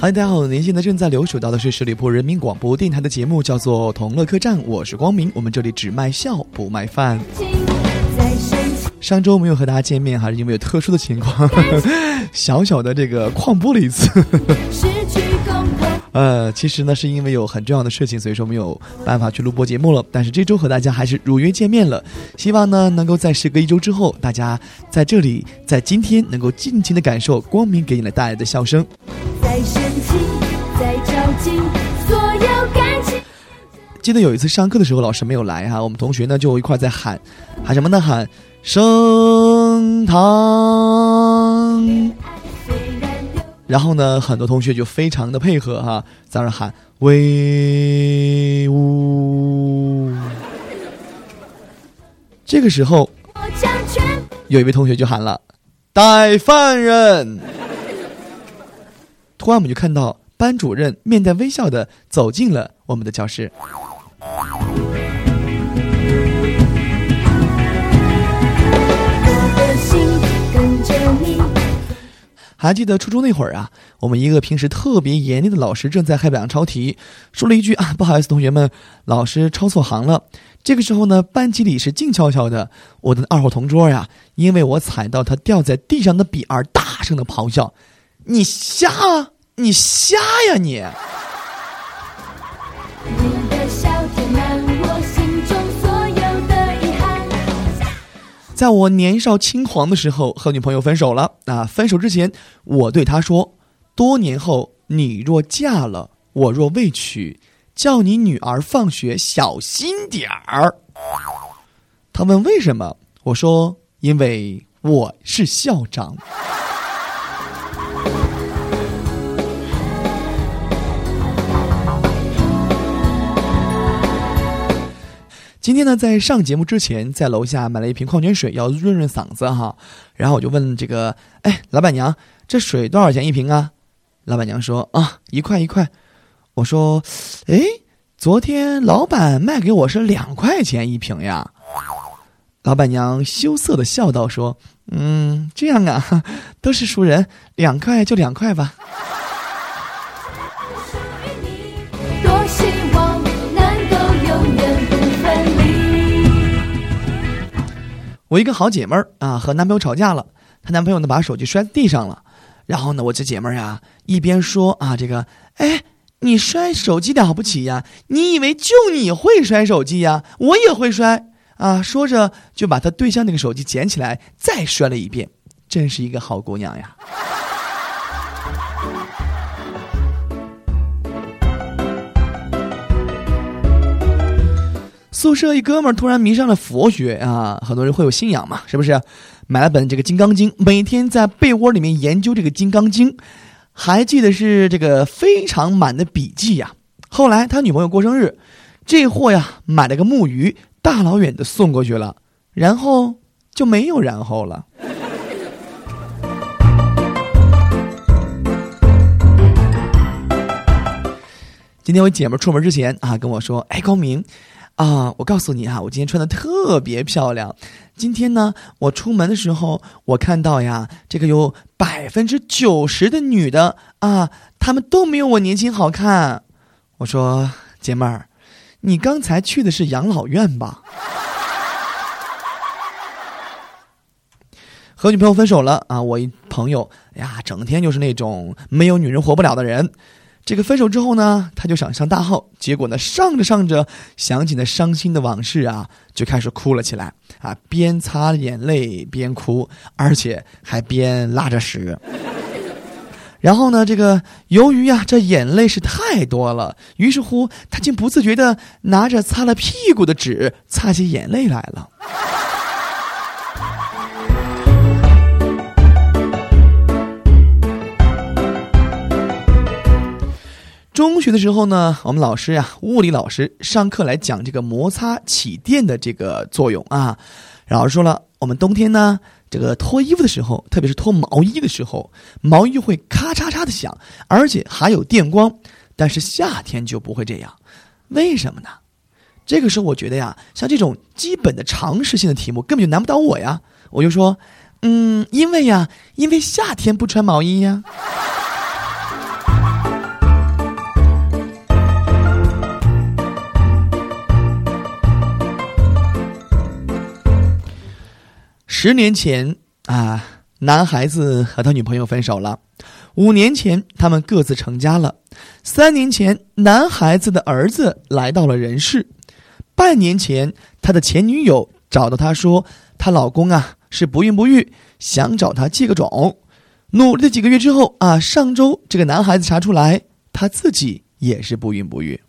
嗨，大家好，您现在正在留守到的是十里铺人民广播电台的节目，叫做《同乐客栈》，我是光明，我们这里只卖笑不卖饭。上周没有和大家见面，还是因为有特殊的情况，小小的这个旷播了一次。呃，其实呢，是因为有很重要的事情，所以说没有办法去录播节目了。但是这周和大家还是如约见面了，希望呢，能够在时隔一周之后，大家在这里，在今天能够尽情的感受光明给你们带来的笑声。在交集，所有感情记得有一次上课的时候，老师没有来哈，我们同学呢就一块在喊，喊什么呢？喊升堂。然后呢，很多同学就非常的配合哈，在那喊威武。这个时候，有一位同学就喊了逮犯人。突然，我们就看到班主任面带微笑的走进了我们的教室。还记得初中那会儿啊，我们一个平时特别严厉的老师正在黑板上抄题，说了一句啊，不好意思，同学们，老师抄错行了。这个时候呢，班级里是静悄悄的，我的二号同桌呀，因为我踩到他掉在地上的笔而大声的咆哮：“你瞎啊，你瞎呀你！”在我年少轻狂的时候，和女朋友分手了。啊，分手之前，我对她说：“多年后，你若嫁了，我若未娶，叫你女儿放学小心点儿。”她问为什么？我说：“因为我是校长。”今天呢，在上节目之前，在楼下买了一瓶矿泉水，要润润嗓子哈。然后我就问这个，哎，老板娘，这水多少钱一瓶啊？老板娘说啊，一块一块。我说，哎，昨天老板卖给我是两块钱一瓶呀。老板娘羞涩的笑道说，嗯，这样啊，都是熟人，两块就两块吧。我一个好姐妹儿啊，和男朋友吵架了，她男朋友呢把手机摔在地上了，然后呢，我这姐妹儿呀一边说啊，这个，哎，你摔手机了不起呀？你以为就你会摔手机呀？我也会摔啊！说着就把她对象那个手机捡起来再摔了一遍，真是一个好姑娘呀。宿舍一哥们儿突然迷上了佛学啊，很多人会有信仰嘛，是不是？买了本这个《金刚经》，每天在被窝里面研究这个《金刚经》，还记得是这个非常满的笔记呀。后来他女朋友过生日，这货呀买了个木鱼，大老远的送过去了，然后就没有然后了。今天我姐们出门之前啊跟我说：“哎，高明。”啊，我告诉你啊，我今天穿的特别漂亮。今天呢，我出门的时候，我看到呀，这个有百分之九十的女的啊，她们都没有我年轻好看。我说，姐妹儿，你刚才去的是养老院吧？和女朋友分手了啊，我一朋友哎呀，整天就是那种没有女人活不了的人。这个分手之后呢，他就想上大号，结果呢上着上着，想起那伤心的往事啊，就开始哭了起来啊，边擦眼泪边哭，而且还边拉着屎。然后呢，这个由于呀这眼泪是太多了，于是乎他竟不自觉的拿着擦了屁股的纸擦起眼泪来了。中学的时候呢，我们老师呀，物理老师上课来讲这个摩擦起电的这个作用啊。老师说了，我们冬天呢，这个脱衣服的时候，特别是脱毛衣的时候，毛衣会咔嚓嚓的响，而且还有电光。但是夏天就不会这样，为什么呢？这个时候我觉得呀，像这种基本的常识性的题目根本就难不倒我呀。我就说，嗯，因为呀，因为夏天不穿毛衣呀。十年前啊，男孩子和他女朋友分手了；五年前，他们各自成家了；三年前，男孩子的儿子来到了人世；半年前，他的前女友找到他说，她老公啊是不孕不育，想找他借个种。努力了几个月之后啊，上周这个男孩子查出来，他自己也是不孕不育。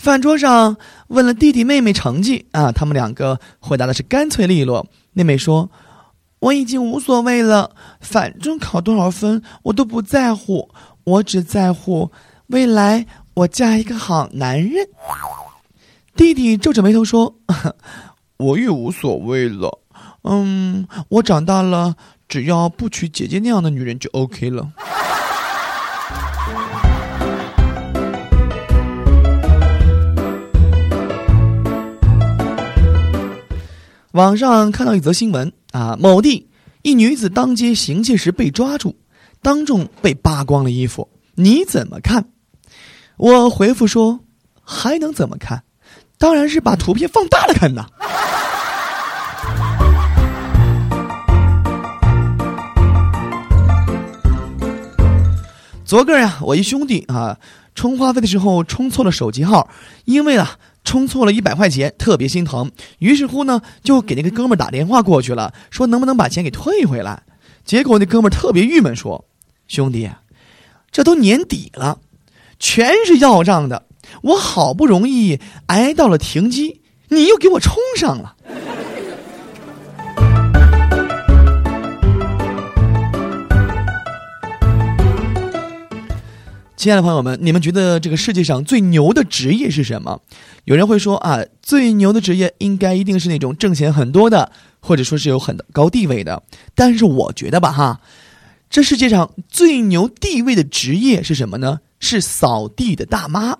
饭桌上问了弟弟妹妹成绩啊，他们两个回答的是干脆利落。妹妹说：“我已经无所谓了，反正考多少分我都不在乎，我只在乎未来我嫁一个好男人。”弟弟皱着眉头说：“ 我也无所谓了，嗯，我长大了，只要不娶姐姐那样的女人就 OK 了。”网上看到一则新闻啊，某地一女子当街行窃时被抓住，当众被扒光了衣服，你怎么看？我回复说：“还能怎么看？”当然是把图片放大了看呐。昨个呀，我一兄弟啊，充话费的时候充错了手机号，因为啊充错了一百块钱，特别心疼，于是乎呢就给那个哥们儿打电话过去了，说能不能把钱给退回来。结果那哥们儿特别郁闷，说：“兄弟，这都年底了，全是要账的。”我好不容易挨到了停机，你又给我充上了。亲爱的朋友们，你们觉得这个世界上最牛的职业是什么？有人会说啊，最牛的职业应该一定是那种挣钱很多的，或者说是有很高地位的。但是我觉得吧，哈，这世界上最牛地位的职业是什么呢？是扫地的大妈。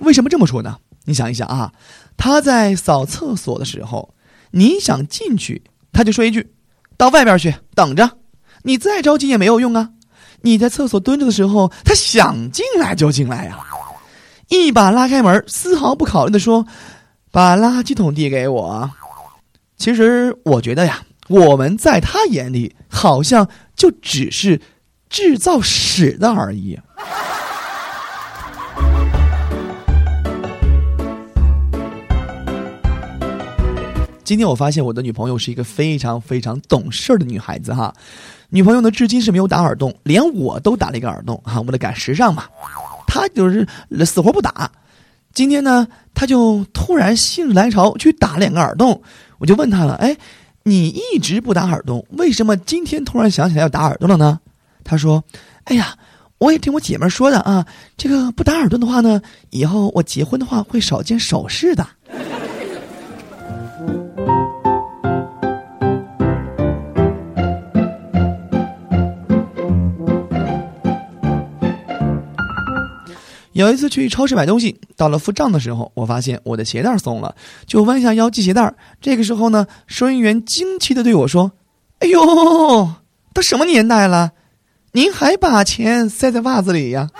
为什么这么说呢？你想一想啊，他在扫厕所的时候，你想进去，他就说一句：“到外边去等着。”你再着急也没有用啊！你在厕所蹲着的时候，他想进来就进来呀，一把拉开门，丝毫不考虑的说：“把垃圾桶递给我。”其实我觉得呀，我们在他眼里好像就只是制造屎的而已。今天我发现我的女朋友是一个非常非常懂事儿的女孩子哈，女朋友呢至今是没有打耳洞，连我都打了一个耳洞哈，为了赶时尚嘛，她就是死活不打。今天呢，她就突然心血来潮去打两个耳洞，我就问她了，哎，你一直不打耳洞，为什么今天突然想起来要打耳洞了呢？她说，哎呀，我也听我姐妹说的啊，这个不打耳洞的话呢，以后我结婚的话会少件首饰的。有一次去超市买东西，到了付账的时候，我发现我的鞋带松了，就弯下腰系鞋带。这个时候呢，收银员惊奇的对我说：“哎呦，都什么年代了，您还把钱塞在袜子里呀？”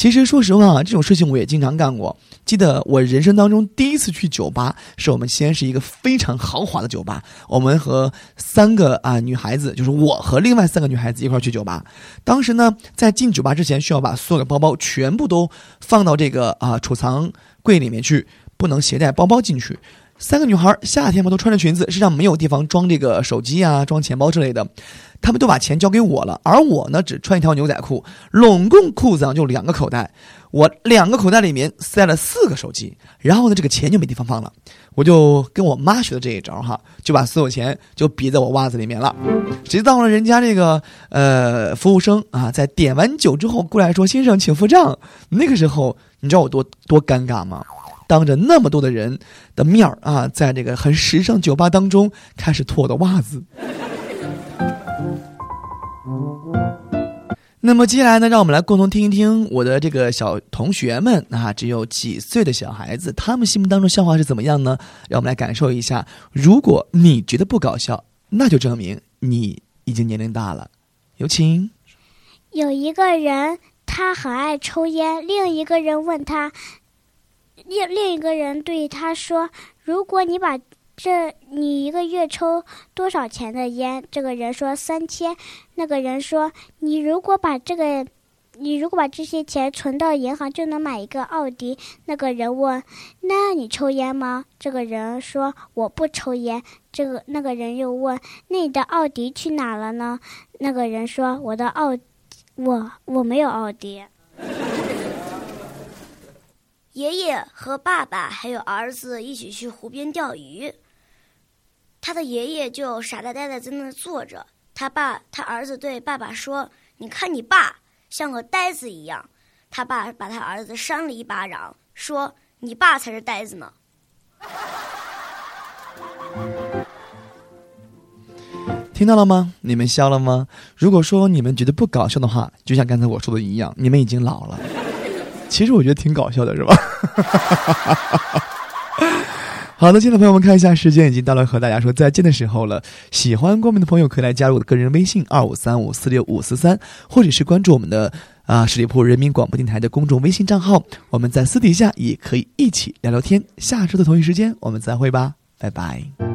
其实，说实话啊，这种事情我也经常干过。记得我人生当中第一次去酒吧，是我们西安是一个非常豪华的酒吧。我们和三个啊女孩子，就是我和另外三个女孩子一块儿去酒吧。当时呢，在进酒吧之前，需要把所有的包包全部都放到这个啊储藏柜里面去，不能携带包包进去。三个女孩夏天嘛都穿着裙子，身上没有地方装这个手机啊、装钱包之类的，他们都把钱交给我了，而我呢只穿一条牛仔裤，拢共裤子上就两个口袋，我两个口袋里面塞了四个手机，然后呢这个钱就没地方放了，我就跟我妈学的这一招哈，就把所有钱就别在我袜子里面了，直到了人家这个呃服务生啊在点完酒之后过来说先生请付账，那个时候你知道我多多尴尬吗？当着那么多的人的面儿啊，在这个很时尚酒吧当中开始脱我的袜子。那么接下来呢，让我们来共同听一听我的这个小同学们啊，只有几岁的小孩子，他们心目当中笑话是怎么样呢？让我们来感受一下。如果你觉得不搞笑，那就证明你已经年龄大了。有请。有一个人。他很爱抽烟。另一个人问他，另另一个人对他说：“如果你把这你一个月抽多少钱的烟？”这个人说：“三千。”那个人说：“你如果把这个。”你如果把这些钱存到银行，就能买一个奥迪。那个人问：“那你抽烟吗？”这个人说：“我不抽烟。”这个那个人又问：“那你的奥迪去哪了呢？”那个人说：“我的奥，我我没有奥迪。”爷爷和爸爸还有儿子一起去湖边钓鱼。他的爷爷就傻呆呆的在那坐着。他爸，他儿子对爸爸说：“你看你爸。”像个呆子一样，他爸把他儿子扇了一巴掌，说：“你爸才是呆子呢。”听到了吗？你们笑了吗？如果说你们觉得不搞笑的话，就像刚才我说的一样，你们已经老了。其实我觉得挺搞笑的，是吧？好的，亲爱的朋友们，看一下时间，已经到了和大家说再见的时候了。喜欢光明的朋友可以来加入我的个人微信二五三五四六五四三，或者是关注我们的啊十里铺人民广播电台的公众微信账号。我们在私底下也可以一起聊聊天。下周的同一时间，我们再会吧，拜拜。